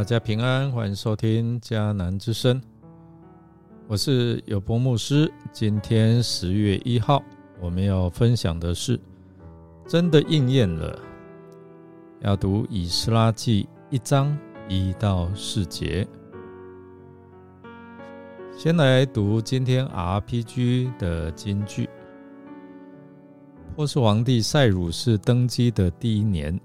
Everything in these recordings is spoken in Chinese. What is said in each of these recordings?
大家平安，欢迎收听迦南之声。我是有波牧师。今天十月一号，我们要分享的是真的应验了。要读以斯拉记一章一到四节。先来读今天 RPG 的金句。波斯皇帝塞鲁士登基的第一年。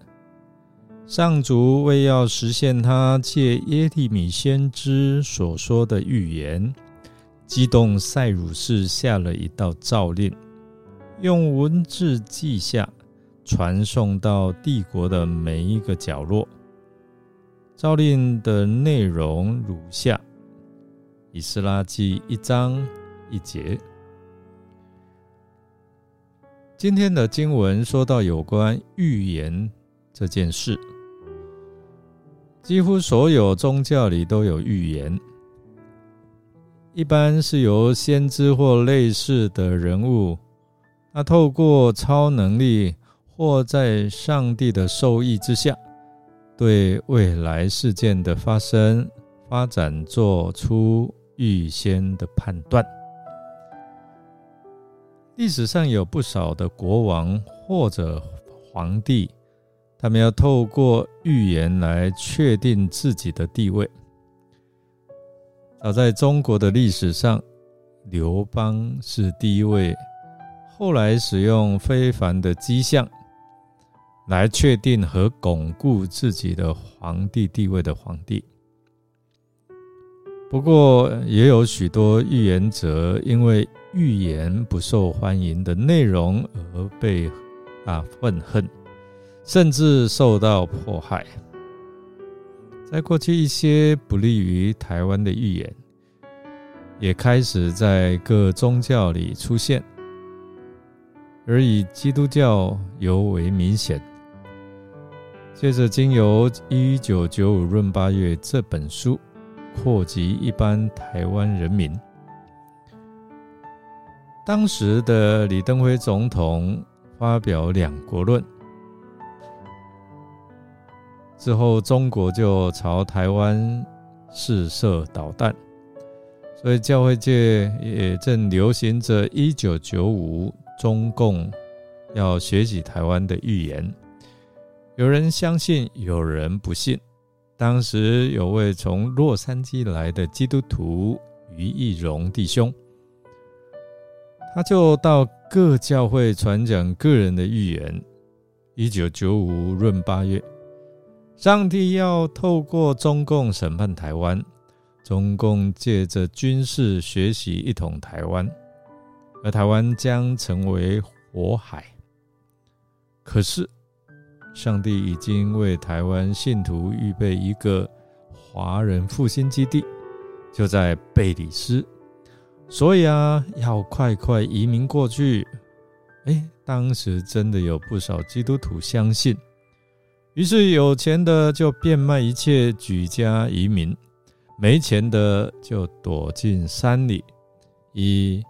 上主为要实现他借耶利米先知所说的预言，激动塞鲁士下了一道诏令，用文字记下，传送到帝国的每一个角落。诏令的内容如下：以斯拉记一章一节。今天的经文说到有关预言这件事。几乎所有宗教里都有预言，一般是由先知或类似的人物，他透过超能力或在上帝的授意之下，对未来事件的发生发展做出预先的判断。历史上有不少的国王或者皇帝。他们要透过预言来确定自己的地位。早在中国的历史上，刘邦是第一位后来使用非凡的迹象来确定和巩固自己的皇帝地位的皇帝。不过，也有许多预言者因为预言不受欢迎的内容而被啊愤恨。甚至受到迫害。在过去，一些不利于台湾的预言，也开始在各宗教里出现，而以基督教尤为明显。接着，经由《一九九五闰八月》这本书，扩及一般台湾人民。当时的李登辉总统发表“两国论”。之后，中国就朝台湾试射导弹，所以教会界也正流行着一九九五中共要学习台湾的预言。有人相信，有人不信。当时有位从洛杉矶来的基督徒于义荣弟兄，他就到各教会传讲个人的预言。一九九五闰八月。上帝要透过中共审判台湾，中共借着军事学习一统台湾，而台湾将成为火海。可是，上帝已经为台湾信徒预备一个华人复兴基地，就在贝里斯，所以啊，要快快移民过去。哎，当时真的有不少基督徒相信。于是有钱的就变卖一切，举家移民；没钱的就躲进山里，以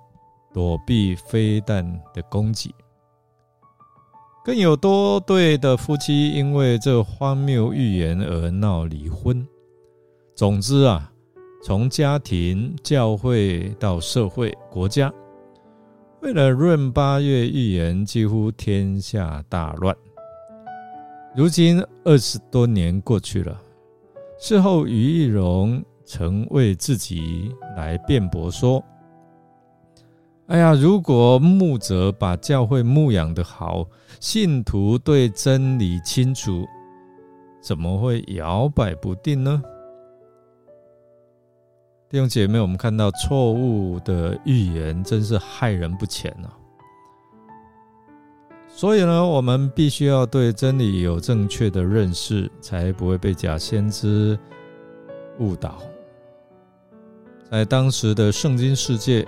躲避飞弹的攻击。更有多对的夫妻因为这荒谬预言而闹离婚。总之啊，从家庭、教会到社会、国家，为了闰八月预言，几乎天下大乱。如今二十多年过去了，事后于义荣曾为自己来辩驳说：“哎呀，如果牧者把教会牧养的好，信徒对真理清楚，怎么会摇摆不定呢？”弟兄姐妹，我们看到错误的预言真是害人不浅啊！所以呢，我们必须要对真理有正确的认识，才不会被假先知误导。在当时的圣经世界，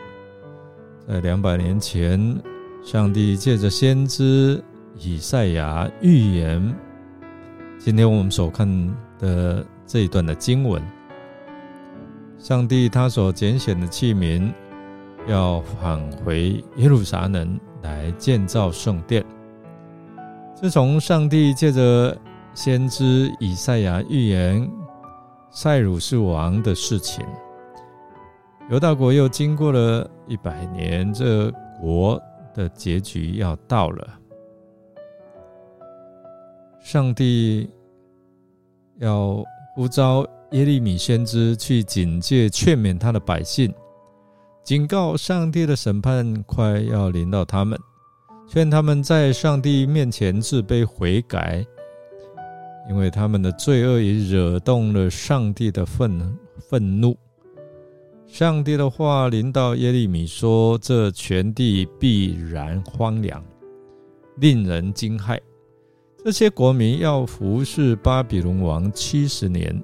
在两百年前，上帝借着先知以赛亚预言，今天我们所看的这一段的经文，上帝他所拣选的器皿，要返回耶路撒冷来建造圣殿。自从上帝借着先知以赛亚预言塞鲁是王的事情。犹大国又经过了一百年，这国的结局要到了。上帝要呼召耶利米先知去警戒、劝勉他的百姓，警告上帝的审判快要临到他们，劝他们在上帝面前自卑悔改，因为他们的罪恶已惹动了上帝的愤愤怒。上帝的话临到耶利米说：“这全地必然荒凉，令人惊骇。这些国民要服侍巴比伦王七十年，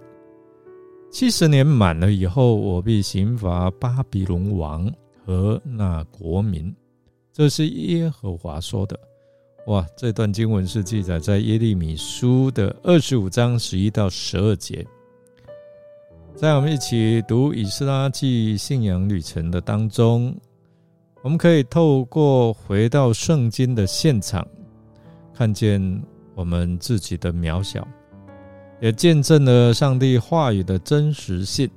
七十年满了以后，我必刑罚巴比伦王和那国民。”这是耶和华说的。哇！这段经文是记载在耶利米书的二十五章十一到十二节。在我们一起读《以斯拉记》信仰旅程的当中，我们可以透过回到圣经的现场，看见我们自己的渺小，也见证了上帝话语的真实性。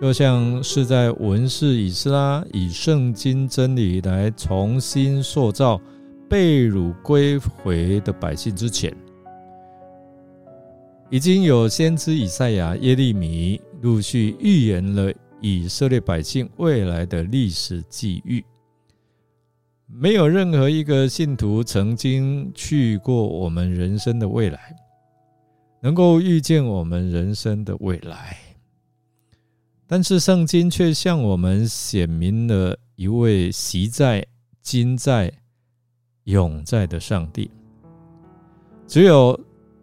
就像是在文士以斯拉以圣经真理来重新塑造被掳归回的百姓之前。已经有先知以赛亚、耶利米陆续预言了以色列百姓未来的历史际遇。没有任何一个信徒曾经去过我们人生的未来，能够预见我们人生的未来。但是圣经却向我们显明了一位习在、今在、永在的上帝。只有。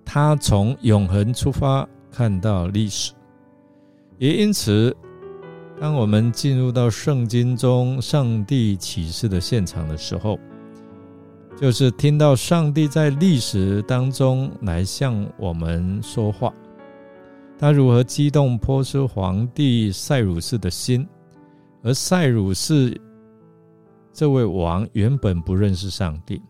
他从永恒出发，看到历史，也因此，当我们进入到圣经中上帝启示的现场的时候，就是听到上帝在历史当中来向我们说话。他如何激动波斯皇帝塞鲁士的心，而塞鲁士这位王原本不认识上帝。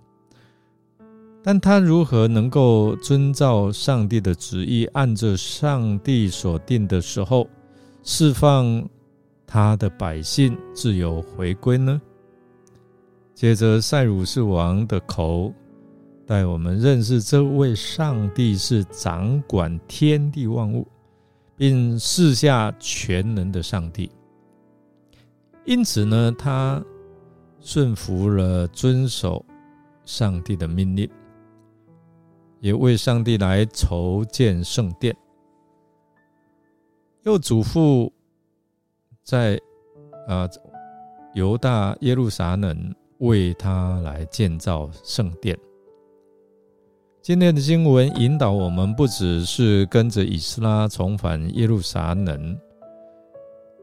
但他如何能够遵照上帝的旨意，按着上帝所定的时候，释放他的百姓自由回归呢？接着，塞鲁士王的口带我们认识这位上帝是掌管天地万物，并赐下全能的上帝。因此呢，他顺服了，遵守上帝的命令。也为上帝来筹建圣殿，又嘱咐在啊犹大耶路撒冷为他来建造圣殿。今天的经文引导我们，不只是跟着以斯拉重返耶路撒冷，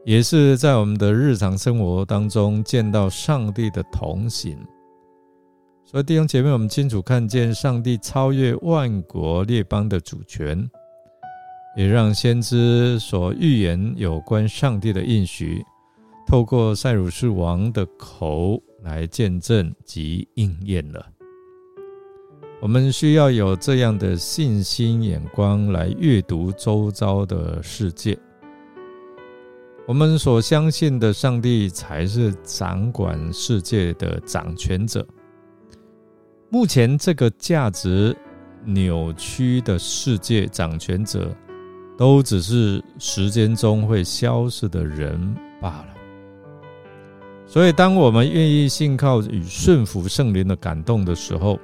也是在我们的日常生活当中见到上帝的同行。所以弟兄姐妹，我们清楚看见上帝超越万国列邦的主权，也让先知所预言有关上帝的应许，透过塞鲁士王的口来见证及应验了。我们需要有这样的信心眼光来阅读周遭的世界。我们所相信的上帝才是掌管世界的掌权者。目前这个价值扭曲的世界掌权者，都只是时间中会消失的人罢了。所以，当我们愿意信靠与顺服圣灵的感动的时候，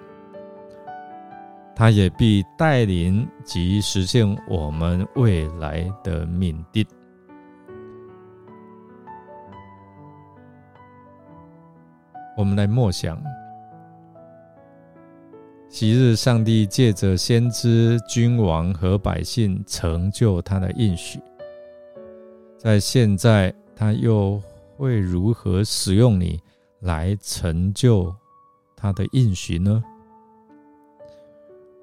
他也必带领及实现我们未来的命定。我们来默想。昔日上帝借着先知、君王和百姓成就他的应许，在现在他又会如何使用你来成就他的应许呢？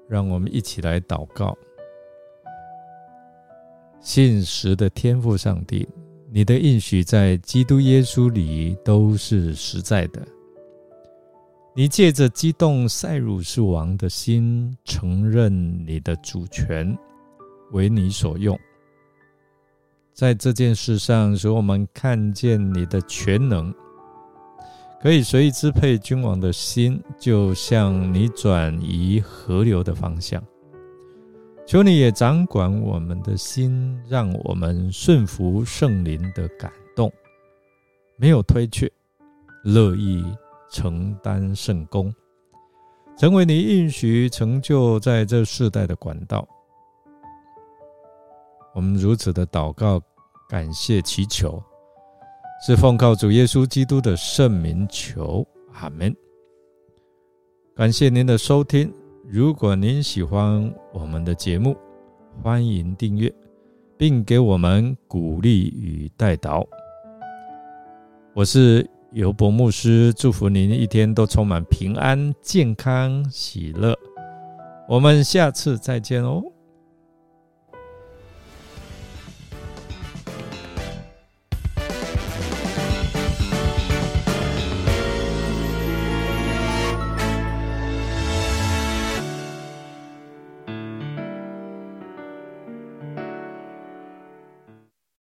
让我们一起来祷告：信实的天赋上帝，你的应许在基督耶稣里都是实在的。你借着激动塞鲁士王的心，承认你的主权为你所用，在这件事上，使我们看见你的全能，可以随意支配君王的心，就像你转移河流的方向。求你也掌管我们的心，让我们顺服圣灵的感动，没有推却，乐意承担圣功，成为你应许成就在这世代的管道。我们如此的祷告。感谢祈求，是奉靠主耶稣基督的圣名求，阿门。感谢您的收听，如果您喜欢我们的节目，欢迎订阅，并给我们鼓励与带导。我是尤博牧师，祝福您一天都充满平安、健康、喜乐。我们下次再见哦。